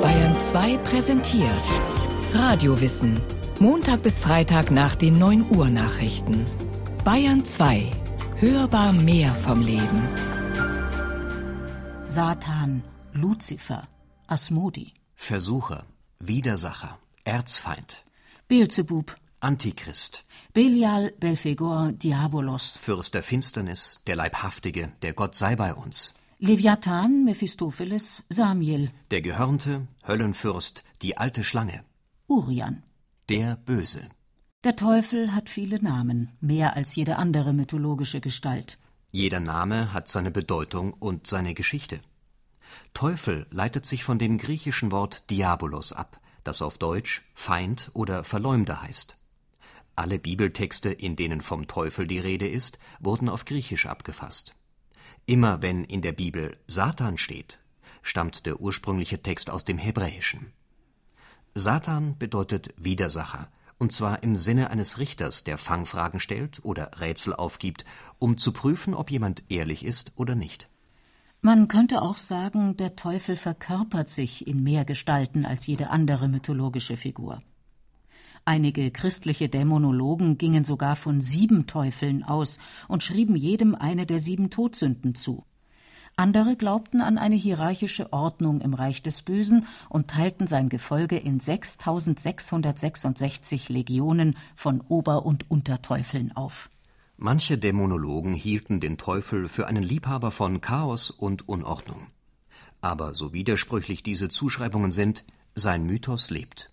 Bayern 2 präsentiert Radiowissen. Montag bis Freitag nach den 9 Uhr Nachrichten. Bayern 2. Hörbar mehr vom Leben. Satan, Luzifer, Asmodi. Versucher, Widersacher, Erzfeind. Beelzebub, Antichrist. Belial, Belphegor, Diabolos. Fürst der Finsternis, der Leibhaftige, der Gott sei bei uns. Leviathan, Mephistopheles, Samiel. Der Gehörnte, Höllenfürst, die alte Schlange. Urian. Der Böse. Der Teufel hat viele Namen, mehr als jede andere mythologische Gestalt. Jeder Name hat seine Bedeutung und seine Geschichte. Teufel leitet sich von dem griechischen Wort Diabolos ab, das auf Deutsch Feind oder Verleumder heißt. Alle Bibeltexte, in denen vom Teufel die Rede ist, wurden auf Griechisch abgefasst. Immer wenn in der Bibel Satan steht, stammt der ursprüngliche Text aus dem Hebräischen. Satan bedeutet Widersacher, und zwar im Sinne eines Richters, der Fangfragen stellt oder Rätsel aufgibt, um zu prüfen, ob jemand ehrlich ist oder nicht. Man könnte auch sagen, der Teufel verkörpert sich in mehr Gestalten als jede andere mythologische Figur. Einige christliche Dämonologen gingen sogar von sieben Teufeln aus und schrieben jedem eine der sieben Todsünden zu. Andere glaubten an eine hierarchische Ordnung im Reich des Bösen und teilten sein Gefolge in 6666 Legionen von Ober- und Unterteufeln auf. Manche Dämonologen hielten den Teufel für einen Liebhaber von Chaos und Unordnung. Aber so widersprüchlich diese Zuschreibungen sind, sein Mythos lebt.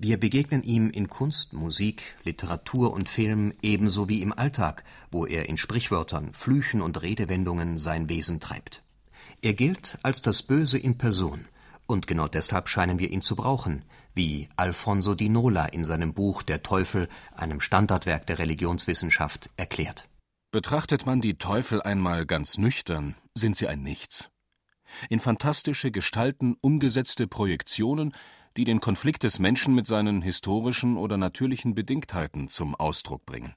Wir begegnen ihm in Kunst, Musik, Literatur und Film ebenso wie im Alltag, wo er in Sprichwörtern, Flüchen und Redewendungen sein Wesen treibt. Er gilt als das Böse in Person, und genau deshalb scheinen wir ihn zu brauchen, wie Alfonso Di Nola in seinem Buch Der Teufel, einem Standardwerk der Religionswissenschaft, erklärt. Betrachtet man die Teufel einmal ganz nüchtern, sind sie ein Nichts. In fantastische Gestalten umgesetzte Projektionen, die den Konflikt des Menschen mit seinen historischen oder natürlichen Bedingtheiten zum Ausdruck bringen.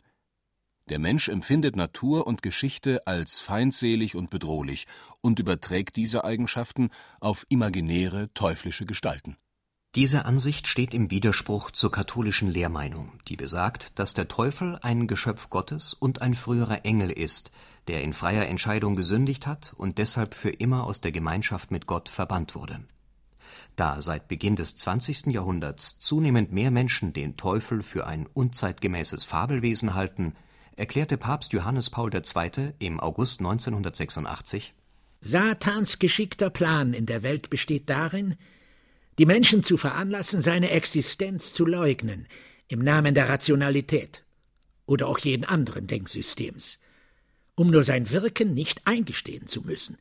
Der Mensch empfindet Natur und Geschichte als feindselig und bedrohlich und überträgt diese Eigenschaften auf imaginäre teuflische Gestalten. Diese Ansicht steht im Widerspruch zur katholischen Lehrmeinung, die besagt, dass der Teufel ein Geschöpf Gottes und ein früherer Engel ist, der in freier Entscheidung gesündigt hat und deshalb für immer aus der Gemeinschaft mit Gott verbannt wurde. Da seit Beginn des 20. Jahrhunderts zunehmend mehr Menschen den Teufel für ein unzeitgemäßes Fabelwesen halten, erklärte Papst Johannes Paul II. im August 1986 Satans geschickter Plan in der Welt besteht darin, die Menschen zu veranlassen, seine Existenz zu leugnen, im Namen der Rationalität oder auch jeden anderen Denksystems, um nur sein Wirken nicht eingestehen zu müssen.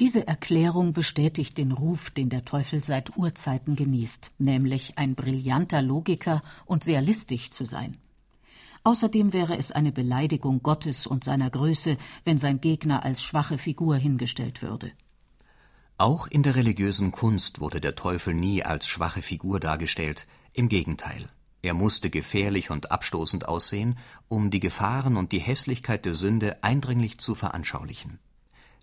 Diese Erklärung bestätigt den Ruf, den der Teufel seit Urzeiten genießt, nämlich ein brillanter Logiker und sehr listig zu sein. Außerdem wäre es eine Beleidigung Gottes und seiner Größe, wenn sein Gegner als schwache Figur hingestellt würde. Auch in der religiösen Kunst wurde der Teufel nie als schwache Figur dargestellt, im Gegenteil. Er musste gefährlich und abstoßend aussehen, um die Gefahren und die Hässlichkeit der Sünde eindringlich zu veranschaulichen.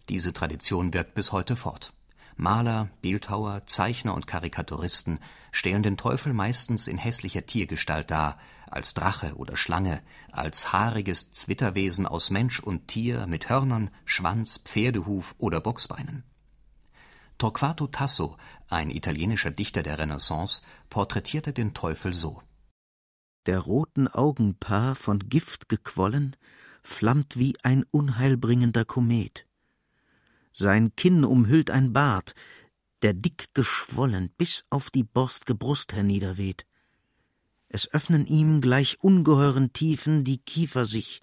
Diese Tradition wirkt bis heute fort. Maler, Bildhauer, Zeichner und Karikaturisten stellen den Teufel meistens in hässlicher Tiergestalt dar, als Drache oder Schlange, als haariges Zwitterwesen aus Mensch und Tier mit Hörnern, Schwanz, Pferdehuf oder Boxbeinen. Torquato Tasso, ein italienischer Dichter der Renaissance, porträtierte den Teufel so. Der roten Augenpaar von Gift gequollen, flammt wie ein unheilbringender Komet. Sein Kinn umhüllt ein Bart, der dick geschwollen bis auf die borst'ge Brust herniederweht. Es öffnen ihm gleich ungeheuren Tiefen die Kiefer sich,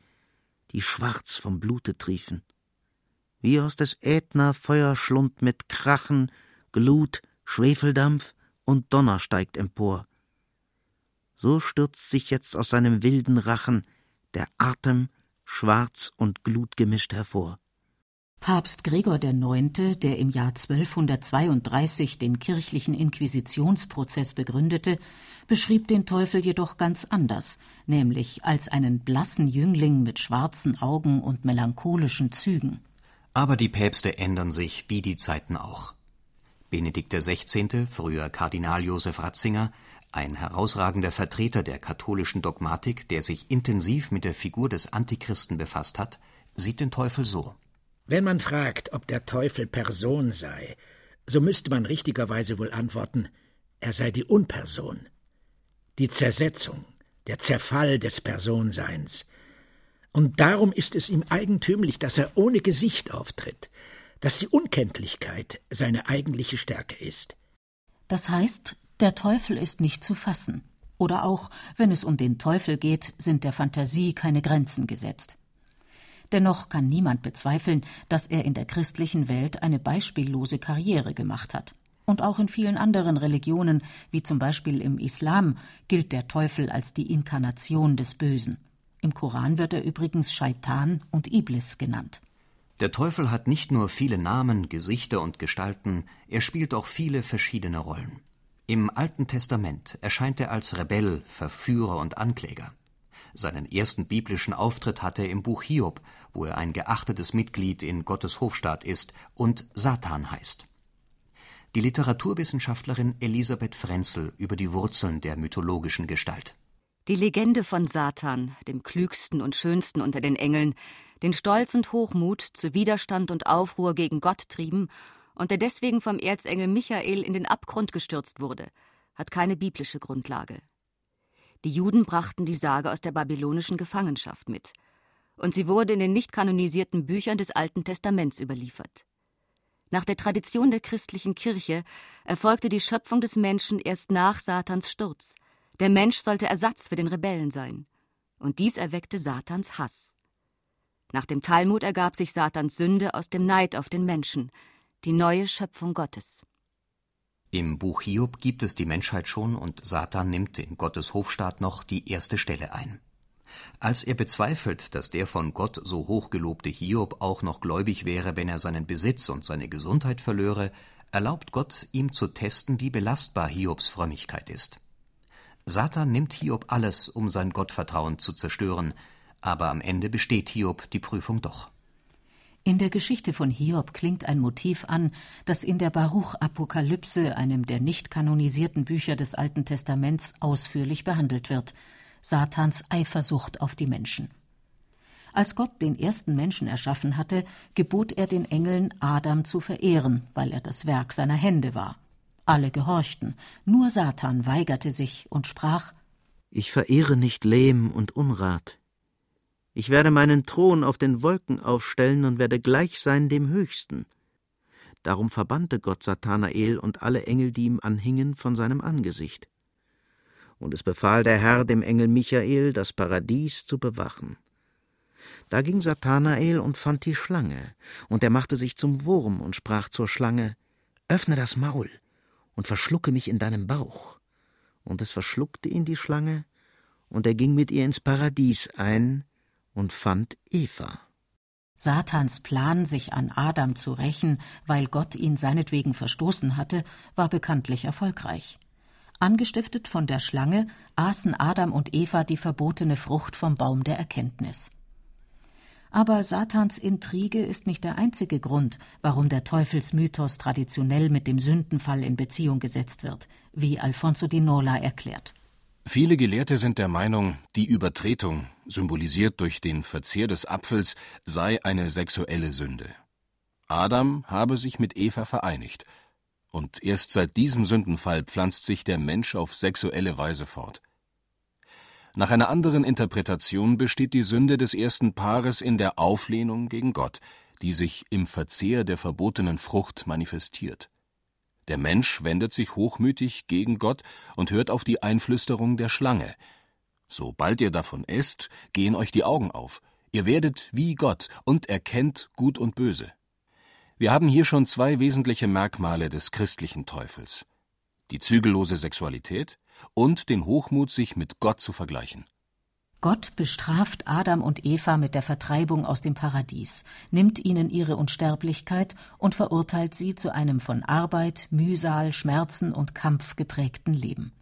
die schwarz vom Blute triefen. Wie aus des Ätna Feuerschlund mit Krachen, Glut, Schwefeldampf und Donner steigt empor. So stürzt sich jetzt aus seinem wilden Rachen der Atem schwarz und glutgemischt hervor. Papst Gregor IX., der im Jahr 1232 den kirchlichen Inquisitionsprozess begründete, beschrieb den Teufel jedoch ganz anders, nämlich als einen blassen Jüngling mit schwarzen Augen und melancholischen Zügen. Aber die Päpste ändern sich wie die Zeiten auch. Benedikt XVI., früher Kardinal Josef Ratzinger, ein herausragender Vertreter der katholischen Dogmatik, der sich intensiv mit der Figur des Antichristen befasst hat, sieht den Teufel so. Wenn man fragt, ob der Teufel Person sei, so müsste man richtigerweise wohl antworten, er sei die Unperson, die Zersetzung, der Zerfall des Personseins. Und darum ist es ihm eigentümlich, dass er ohne Gesicht auftritt, dass die Unkenntlichkeit seine eigentliche Stärke ist. Das heißt, der Teufel ist nicht zu fassen. Oder auch, wenn es um den Teufel geht, sind der Fantasie keine Grenzen gesetzt. Dennoch kann niemand bezweifeln, dass er in der christlichen Welt eine beispiellose Karriere gemacht hat. Und auch in vielen anderen Religionen, wie zum Beispiel im Islam, gilt der Teufel als die Inkarnation des Bösen. Im Koran wird er übrigens Scheitan und Iblis genannt. Der Teufel hat nicht nur viele Namen, Gesichter und Gestalten, er spielt auch viele verschiedene Rollen. Im Alten Testament erscheint er als Rebell, Verführer und Ankläger. Seinen ersten biblischen Auftritt hat er im Buch Hiob, wo er ein geachtetes Mitglied in Gottes Hofstaat ist und Satan heißt. Die Literaturwissenschaftlerin Elisabeth Frenzel über die Wurzeln der mythologischen Gestalt. Die Legende von Satan, dem klügsten und schönsten unter den Engeln, den Stolz und Hochmut zu Widerstand und Aufruhr gegen Gott trieben und der deswegen vom Erzengel Michael in den Abgrund gestürzt wurde, hat keine biblische Grundlage. Die Juden brachten die Sage aus der babylonischen Gefangenschaft mit, und sie wurde in den nicht kanonisierten Büchern des Alten Testaments überliefert. Nach der Tradition der christlichen Kirche erfolgte die Schöpfung des Menschen erst nach Satans Sturz. Der Mensch sollte Ersatz für den Rebellen sein. Und dies erweckte Satans Hass. Nach dem Talmud ergab sich Satans Sünde aus dem Neid auf den Menschen, die neue Schöpfung Gottes. Im Buch Hiob gibt es die Menschheit schon und Satan nimmt in Gottes Hofstaat noch die erste Stelle ein. Als er bezweifelt, dass der von Gott so hochgelobte Hiob auch noch gläubig wäre, wenn er seinen Besitz und seine Gesundheit verlöre, erlaubt Gott ihm zu testen, wie belastbar Hiobs Frömmigkeit ist. Satan nimmt Hiob alles, um sein Gottvertrauen zu zerstören, aber am Ende besteht Hiob die Prüfung doch. In der Geschichte von Hiob klingt ein Motiv an, das in der Baruch-Apokalypse, einem der nicht kanonisierten Bücher des Alten Testaments, ausführlich behandelt wird: Satans Eifersucht auf die Menschen. Als Gott den ersten Menschen erschaffen hatte, gebot er den Engeln, Adam zu verehren, weil er das Werk seiner Hände war. Alle gehorchten, nur Satan weigerte sich und sprach Ich verehre nicht Lehm und Unrat, ich werde meinen Thron auf den Wolken aufstellen und werde gleich sein dem Höchsten. Darum verbannte Gott Satanael und alle Engel, die ihm anhingen, von seinem Angesicht. Und es befahl der Herr dem Engel Michael, das Paradies zu bewachen. Da ging Satanael und fand die Schlange, und er machte sich zum Wurm und sprach zur Schlange: Öffne das Maul und verschlucke mich in deinem Bauch. Und es verschluckte ihn die Schlange, und er ging mit ihr ins Paradies ein, und fand Eva. Satans Plan, sich an Adam zu rächen, weil Gott ihn seinetwegen verstoßen hatte, war bekanntlich erfolgreich. Angestiftet von der Schlange aßen Adam und Eva die verbotene Frucht vom Baum der Erkenntnis. Aber Satans Intrige ist nicht der einzige Grund, warum der Teufelsmythos traditionell mit dem Sündenfall in Beziehung gesetzt wird, wie Alfonso di Nola erklärt. Viele Gelehrte sind der Meinung, die Übertretung, symbolisiert durch den Verzehr des Apfels, sei eine sexuelle Sünde. Adam habe sich mit Eva vereinigt, und erst seit diesem Sündenfall pflanzt sich der Mensch auf sexuelle Weise fort. Nach einer anderen Interpretation besteht die Sünde des ersten Paares in der Auflehnung gegen Gott, die sich im Verzehr der verbotenen Frucht manifestiert. Der Mensch wendet sich hochmütig gegen Gott und hört auf die Einflüsterung der Schlange. Sobald ihr davon esst, gehen euch die Augen auf. Ihr werdet wie Gott und erkennt Gut und Böse. Wir haben hier schon zwei wesentliche Merkmale des christlichen Teufels. Die zügellose Sexualität und den Hochmut, sich mit Gott zu vergleichen. Gott bestraft Adam und Eva mit der Vertreibung aus dem Paradies, nimmt ihnen ihre Unsterblichkeit und verurteilt sie zu einem von Arbeit, Mühsal, Schmerzen und Kampf geprägten Leben.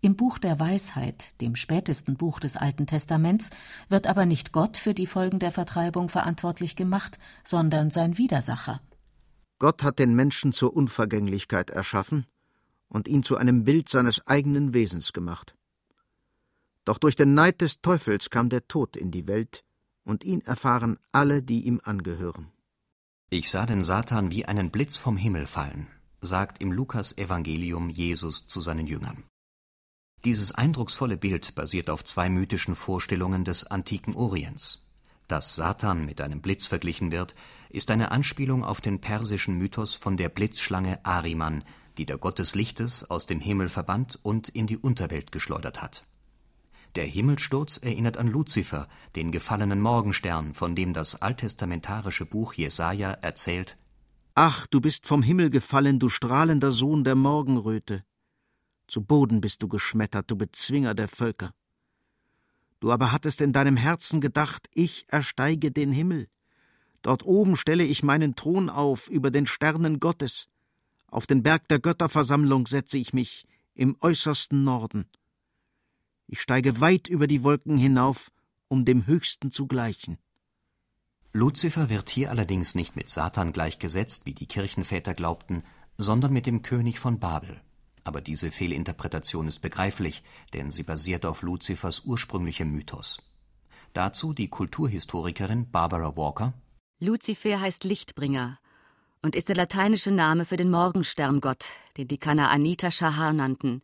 Im Buch der Weisheit, dem spätesten Buch des Alten Testaments, wird aber nicht Gott für die Folgen der Vertreibung verantwortlich gemacht, sondern sein Widersacher. Gott hat den Menschen zur Unvergänglichkeit erschaffen und ihn zu einem Bild seines eigenen Wesens gemacht. Doch durch den Neid des Teufels kam der Tod in die Welt, und ihn erfahren alle, die ihm angehören. Ich sah den Satan wie einen Blitz vom Himmel fallen, sagt im Lukas-Evangelium Jesus zu seinen Jüngern. Dieses eindrucksvolle Bild basiert auf zwei mythischen Vorstellungen des antiken Orients. Dass Satan mit einem Blitz verglichen wird, ist eine Anspielung auf den persischen Mythos von der Blitzschlange Ahriman, die der Gott des Lichtes aus dem Himmel verbannt und in die Unterwelt geschleudert hat. Der Himmelsturz erinnert an Luzifer, den gefallenen Morgenstern, von dem das alttestamentarische Buch Jesaja erzählt: Ach, du bist vom Himmel gefallen, du strahlender Sohn der Morgenröte. Zu Boden bist du geschmettert, du Bezwinger der Völker. Du aber hattest in deinem Herzen gedacht, ich ersteige den Himmel. Dort oben stelle ich meinen Thron auf über den Sternen Gottes. Auf den Berg der Götterversammlung setze ich mich, im äußersten Norden. Ich steige weit über die Wolken hinauf, um dem Höchsten zu gleichen. Luzifer wird hier allerdings nicht mit Satan gleichgesetzt, wie die Kirchenväter glaubten, sondern mit dem König von Babel. Aber diese Fehlinterpretation ist begreiflich, denn sie basiert auf Luzifers ursprünglichem Mythos. Dazu die Kulturhistorikerin Barbara Walker. Luzifer heißt Lichtbringer und ist der lateinische Name für den Morgensterngott, den die Kanaaniter Shahar nannten,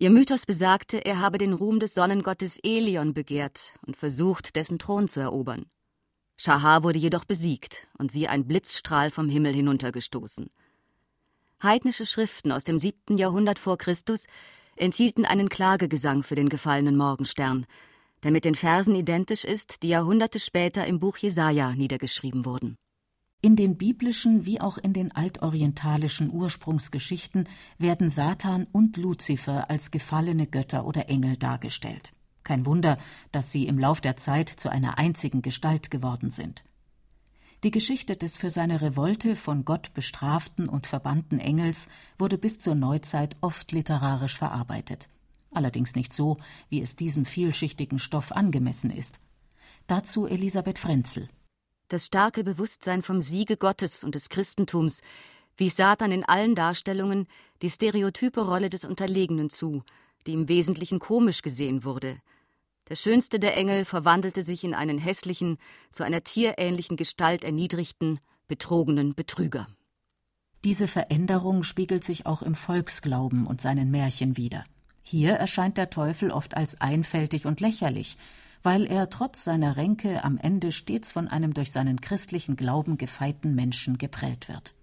Ihr Mythos besagte, er habe den Ruhm des Sonnengottes Elion begehrt und versucht, dessen Thron zu erobern. Schahar wurde jedoch besiegt und wie ein Blitzstrahl vom Himmel hinuntergestoßen. Heidnische Schriften aus dem siebten Jahrhundert vor Christus enthielten einen Klagegesang für den gefallenen Morgenstern, der mit den Versen identisch ist, die Jahrhunderte später im Buch Jesaja niedergeschrieben wurden. In den biblischen wie auch in den altorientalischen Ursprungsgeschichten werden Satan und Luzifer als gefallene Götter oder Engel dargestellt. Kein Wunder, dass sie im Lauf der Zeit zu einer einzigen Gestalt geworden sind. Die Geschichte des für seine Revolte von Gott bestraften und verbannten Engels wurde bis zur Neuzeit oft literarisch verarbeitet. Allerdings nicht so, wie es diesem vielschichtigen Stoff angemessen ist. Dazu Elisabeth Frenzel. Das starke Bewusstsein vom Siege Gottes und des Christentums wies Satan in allen Darstellungen die stereotype Rolle des Unterlegenen zu, die im Wesentlichen komisch gesehen wurde. Der schönste der Engel verwandelte sich in einen hässlichen, zu einer tierähnlichen Gestalt erniedrigten, betrogenen Betrüger. Diese Veränderung spiegelt sich auch im Volksglauben und seinen Märchen wider. Hier erscheint der Teufel oft als einfältig und lächerlich, weil er trotz seiner Ränke am Ende stets von einem durch seinen christlichen Glauben gefeiten Menschen geprellt wird.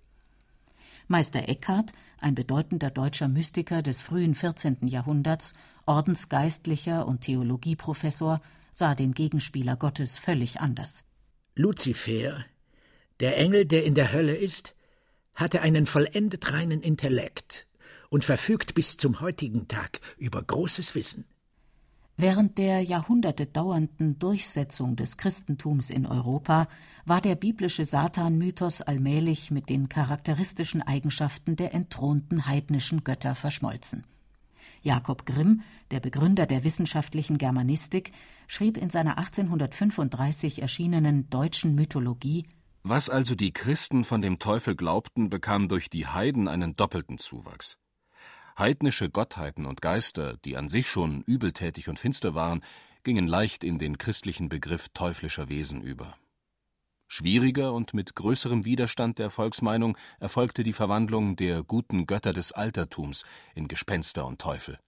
Meister Eckhart, ein bedeutender deutscher Mystiker des frühen 14. Jahrhunderts, Ordensgeistlicher und Theologieprofessor, sah den Gegenspieler Gottes völlig anders. Luzifer, der Engel, der in der Hölle ist, hatte einen vollendet reinen Intellekt und verfügt bis zum heutigen Tag über großes Wissen. Während der Jahrhunderte dauernden Durchsetzung des Christentums in Europa war der biblische Satan-Mythos allmählich mit den charakteristischen Eigenschaften der entthronten heidnischen Götter verschmolzen. Jakob Grimm, der Begründer der wissenschaftlichen Germanistik, schrieb in seiner 1835 erschienenen Deutschen Mythologie Was also die Christen von dem Teufel glaubten, bekam durch die Heiden einen doppelten Zuwachs. Heidnische Gottheiten und Geister, die an sich schon übeltätig und finster waren, gingen leicht in den christlichen Begriff teuflischer Wesen über. Schwieriger und mit größerem Widerstand der Volksmeinung erfolgte die Verwandlung der guten Götter des Altertums in Gespenster und Teufel.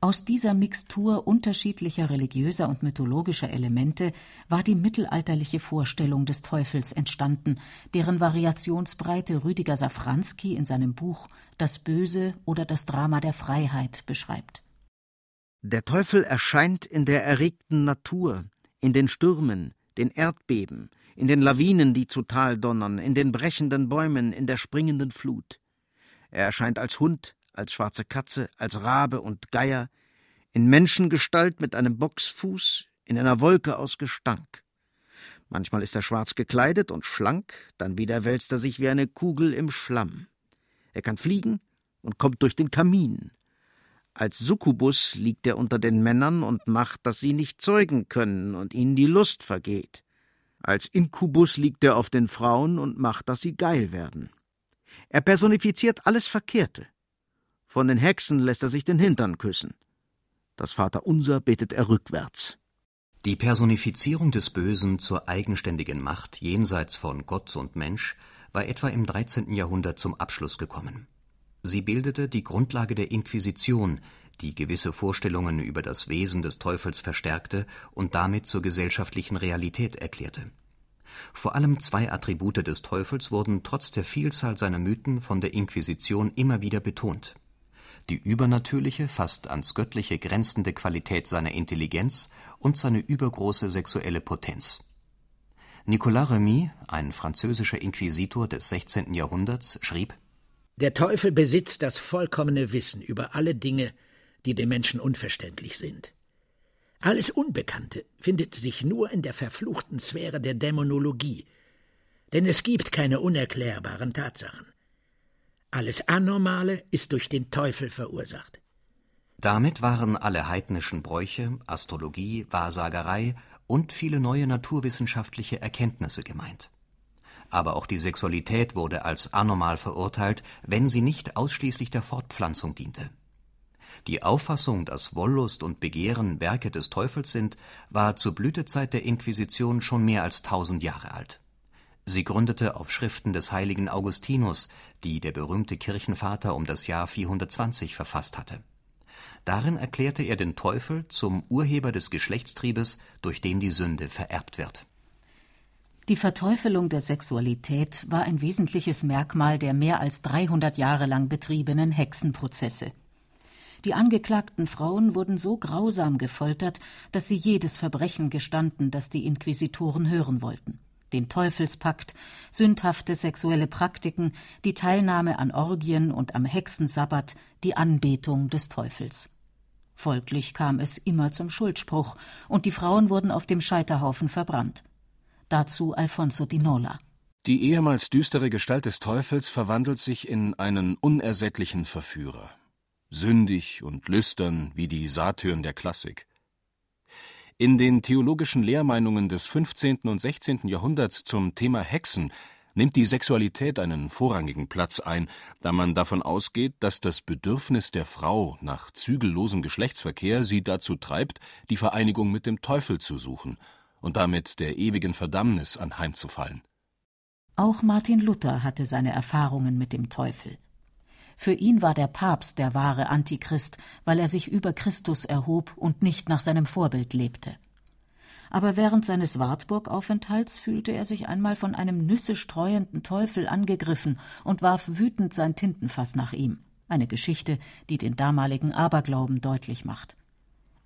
Aus dieser Mixtur unterschiedlicher religiöser und mythologischer Elemente war die mittelalterliche Vorstellung des Teufels entstanden, deren Variationsbreite Rüdiger Safranski in seinem Buch Das Böse oder das Drama der Freiheit beschreibt. Der Teufel erscheint in der erregten Natur, in den Stürmen, den Erdbeben, in den Lawinen, die zu Tal donnern, in den brechenden Bäumen, in der springenden Flut. Er erscheint als Hund, als schwarze Katze, als Rabe und Geier, in Menschengestalt mit einem Boxfuß, in einer Wolke aus Gestank. Manchmal ist er schwarz gekleidet und schlank, dann wieder wälzt er sich wie eine Kugel im Schlamm. Er kann fliegen und kommt durch den Kamin. Als Succubus liegt er unter den Männern und macht, dass sie nicht zeugen können und ihnen die Lust vergeht. Als Inkubus liegt er auf den Frauen und macht, dass sie geil werden. Er personifiziert alles Verkehrte. Von den Hexen lässt er sich den Hintern küssen. Das Vaterunser betet er rückwärts. Die Personifizierung des Bösen zur eigenständigen Macht jenseits von Gott und Mensch war etwa im 13. Jahrhundert zum Abschluss gekommen. Sie bildete die Grundlage der Inquisition, die gewisse Vorstellungen über das Wesen des Teufels verstärkte und damit zur gesellschaftlichen Realität erklärte. Vor allem zwei Attribute des Teufels wurden trotz der Vielzahl seiner Mythen von der Inquisition immer wieder betont die übernatürliche, fast ans Göttliche grenzende Qualität seiner Intelligenz und seine übergroße sexuelle Potenz. Nicolas Remy, ein französischer Inquisitor des 16. Jahrhunderts, schrieb Der Teufel besitzt das vollkommene Wissen über alle Dinge, die dem Menschen unverständlich sind. Alles Unbekannte findet sich nur in der verfluchten Sphäre der Dämonologie, denn es gibt keine unerklärbaren Tatsachen. Alles Anormale ist durch den Teufel verursacht. Damit waren alle heidnischen Bräuche, Astrologie, Wahrsagerei und viele neue naturwissenschaftliche Erkenntnisse gemeint. Aber auch die Sexualität wurde als anormal verurteilt, wenn sie nicht ausschließlich der Fortpflanzung diente. Die Auffassung, dass Wollust und Begehren Werke des Teufels sind, war zur Blütezeit der Inquisition schon mehr als tausend Jahre alt. Sie gründete auf Schriften des heiligen Augustinus, die der berühmte Kirchenvater um das Jahr 420 verfasst hatte. Darin erklärte er den Teufel zum Urheber des Geschlechtstriebes, durch den die Sünde vererbt wird. Die Verteufelung der Sexualität war ein wesentliches Merkmal der mehr als 300 Jahre lang betriebenen Hexenprozesse. Die angeklagten Frauen wurden so grausam gefoltert, dass sie jedes Verbrechen gestanden, das die Inquisitoren hören wollten. Den Teufelspakt, sündhafte sexuelle Praktiken, die Teilnahme an Orgien und am Hexensabbat, die Anbetung des Teufels. Folglich kam es immer zum Schuldspruch, und die Frauen wurden auf dem Scheiterhaufen verbrannt. Dazu Alfonso di Nola. Die ehemals düstere Gestalt des Teufels verwandelt sich in einen unersättlichen Verführer sündig und lüstern wie die Satyren der Klassik. In den theologischen Lehrmeinungen des 15. und 16. Jahrhunderts zum Thema Hexen nimmt die Sexualität einen vorrangigen Platz ein, da man davon ausgeht, dass das Bedürfnis der Frau nach zügellosem Geschlechtsverkehr sie dazu treibt, die Vereinigung mit dem Teufel zu suchen und damit der ewigen Verdammnis anheimzufallen. Auch Martin Luther hatte seine Erfahrungen mit dem Teufel. Für ihn war der Papst der wahre Antichrist, weil er sich über Christus erhob und nicht nach seinem Vorbild lebte. Aber während seines Wartburg-Aufenthalts fühlte er sich einmal von einem Nüsse streuenden Teufel angegriffen und warf wütend sein Tintenfass nach ihm. Eine Geschichte, die den damaligen Aberglauben deutlich macht.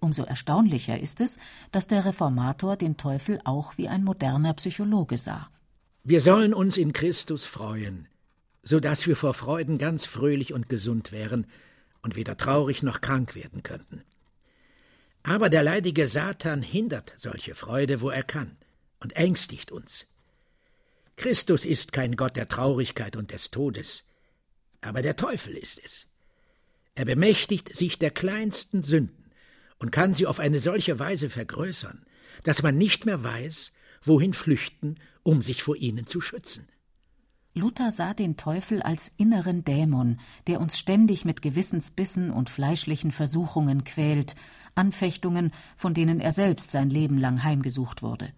Umso erstaunlicher ist es, dass der Reformator den Teufel auch wie ein moderner Psychologe sah. Wir sollen uns in Christus freuen, so dass wir vor Freuden ganz fröhlich und gesund wären und weder traurig noch krank werden könnten. Aber der leidige Satan hindert solche Freude, wo er kann, und ängstigt uns. Christus ist kein Gott der Traurigkeit und des Todes, aber der Teufel ist es. Er bemächtigt sich der kleinsten Sünden und kann sie auf eine solche Weise vergrößern, dass man nicht mehr weiß, wohin flüchten, um sich vor ihnen zu schützen. Luther sah den Teufel als inneren Dämon, der uns ständig mit Gewissensbissen und fleischlichen Versuchungen quält, Anfechtungen, von denen er selbst sein Leben lang heimgesucht wurde.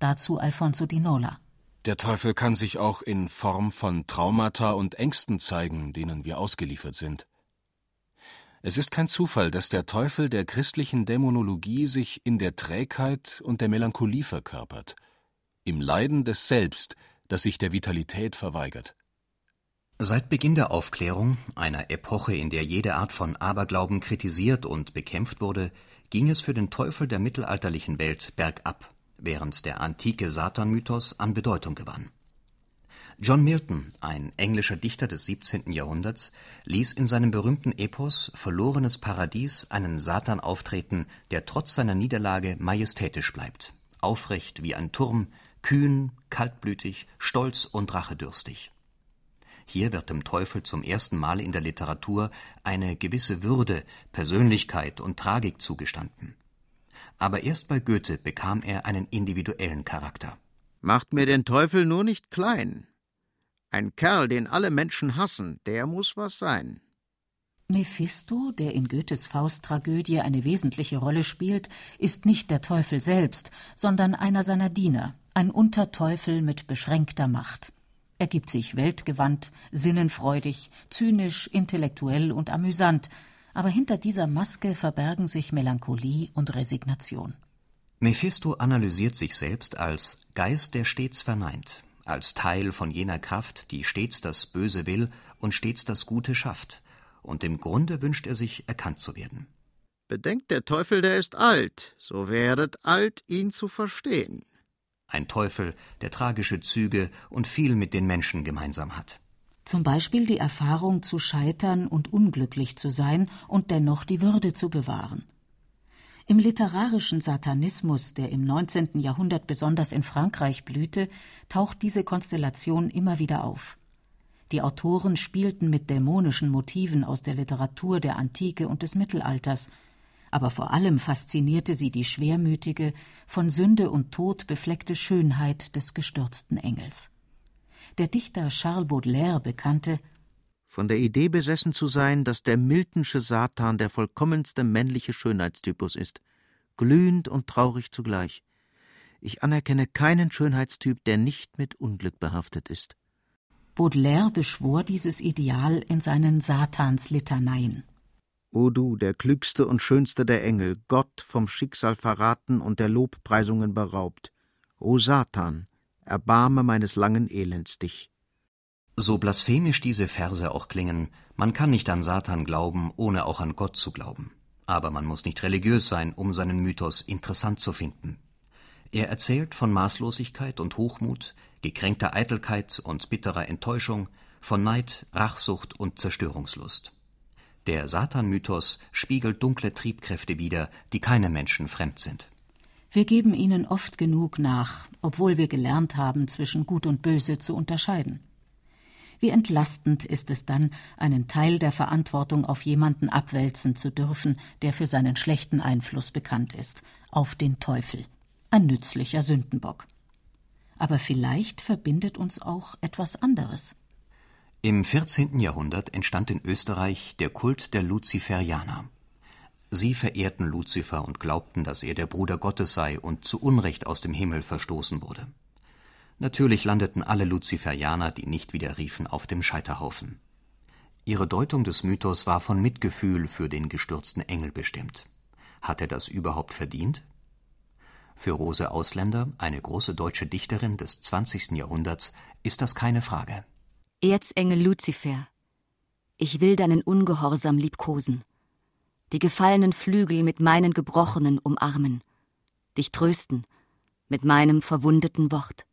Dazu Alfonso di Nola. Der Teufel kann sich auch in Form von Traumata und Ängsten zeigen, denen wir ausgeliefert sind. Es ist kein Zufall, dass der Teufel der christlichen Dämonologie sich in der Trägheit und der Melancholie verkörpert, im Leiden des Selbst, das sich der Vitalität verweigert. Seit Beginn der Aufklärung, einer Epoche, in der jede Art von Aberglauben kritisiert und bekämpft wurde, ging es für den Teufel der mittelalterlichen Welt bergab, während der antike Satan-Mythos an Bedeutung gewann. John Milton, ein englischer Dichter des 17. Jahrhunderts, ließ in seinem berühmten Epos Verlorenes Paradies einen Satan auftreten, der trotz seiner Niederlage majestätisch bleibt, aufrecht wie ein Turm, kühn, kaltblütig, stolz und rachedürstig. Hier wird dem Teufel zum ersten Mal in der Literatur eine gewisse Würde, Persönlichkeit und Tragik zugestanden. Aber erst bei Goethe bekam er einen individuellen Charakter. Macht mir den Teufel nur nicht klein. Ein Kerl, den alle Menschen hassen, der muss was sein. Mephisto, der in Goethes Faust-Tragödie eine wesentliche Rolle spielt, ist nicht der Teufel selbst, sondern einer seiner Diener, ein Unterteufel mit beschränkter Macht. Er gibt sich weltgewandt, sinnenfreudig, zynisch, intellektuell und amüsant, aber hinter dieser Maske verbergen sich Melancholie und Resignation. Mephisto analysiert sich selbst als Geist, der stets verneint, als Teil von jener Kraft, die stets das Böse will und stets das Gute schafft, und im Grunde wünscht er sich, erkannt zu werden. Bedenkt der Teufel, der ist alt, so werdet alt, ihn zu verstehen. Ein Teufel, der tragische Züge und viel mit den Menschen gemeinsam hat. Zum Beispiel die Erfahrung zu scheitern und unglücklich zu sein und dennoch die Würde zu bewahren. Im literarischen Satanismus, der im 19. Jahrhundert besonders in Frankreich blühte, taucht diese Konstellation immer wieder auf. Die Autoren spielten mit dämonischen Motiven aus der Literatur der Antike und des Mittelalters, aber vor allem faszinierte sie die schwermütige, von Sünde und Tod befleckte Schönheit des gestürzten Engels. Der Dichter Charles Baudelaire bekannte von der Idee besessen zu sein, dass der Miltonsche Satan der vollkommenste männliche Schönheitstypus ist, glühend und traurig zugleich. Ich anerkenne keinen Schönheitstyp, der nicht mit Unglück behaftet ist. Baudelaire beschwor dieses Ideal in seinen Satanslitaneien. O du, der klügste und schönste der Engel, Gott vom Schicksal verraten und der Lobpreisungen beraubt. O Satan, erbarme meines langen Elends dich. So blasphemisch diese Verse auch klingen, man kann nicht an Satan glauben, ohne auch an Gott zu glauben. Aber man muss nicht religiös sein, um seinen Mythos interessant zu finden. Er erzählt von Maßlosigkeit und Hochmut, gekränkter Eitelkeit und bitterer Enttäuschung, von Neid, Rachsucht und Zerstörungslust. Der Satan-Mythos spiegelt dunkle Triebkräfte wider, die keinem Menschen fremd sind. Wir geben ihnen oft genug nach, obwohl wir gelernt haben, zwischen Gut und Böse zu unterscheiden. Wie entlastend ist es dann, einen Teil der Verantwortung auf jemanden abwälzen zu dürfen, der für seinen schlechten Einfluss bekannt ist, auf den Teufel. Ein nützlicher Sündenbock. Aber vielleicht verbindet uns auch etwas anderes. Im 14. Jahrhundert entstand in Österreich der Kult der Luziferianer. Sie verehrten Luzifer und glaubten, dass er der Bruder Gottes sei und zu Unrecht aus dem Himmel verstoßen wurde. Natürlich landeten alle Luziferianer, die nicht widerriefen, auf dem Scheiterhaufen. Ihre Deutung des Mythos war von Mitgefühl für den gestürzten Engel bestimmt. Hat er das überhaupt verdient? Für Rose Ausländer, eine große deutsche Dichterin des 20. Jahrhunderts, ist das keine Frage. Erzengel Luzifer, ich will deinen Ungehorsam liebkosen, die gefallenen Flügel mit meinen gebrochenen umarmen, dich trösten mit meinem verwundeten Wort.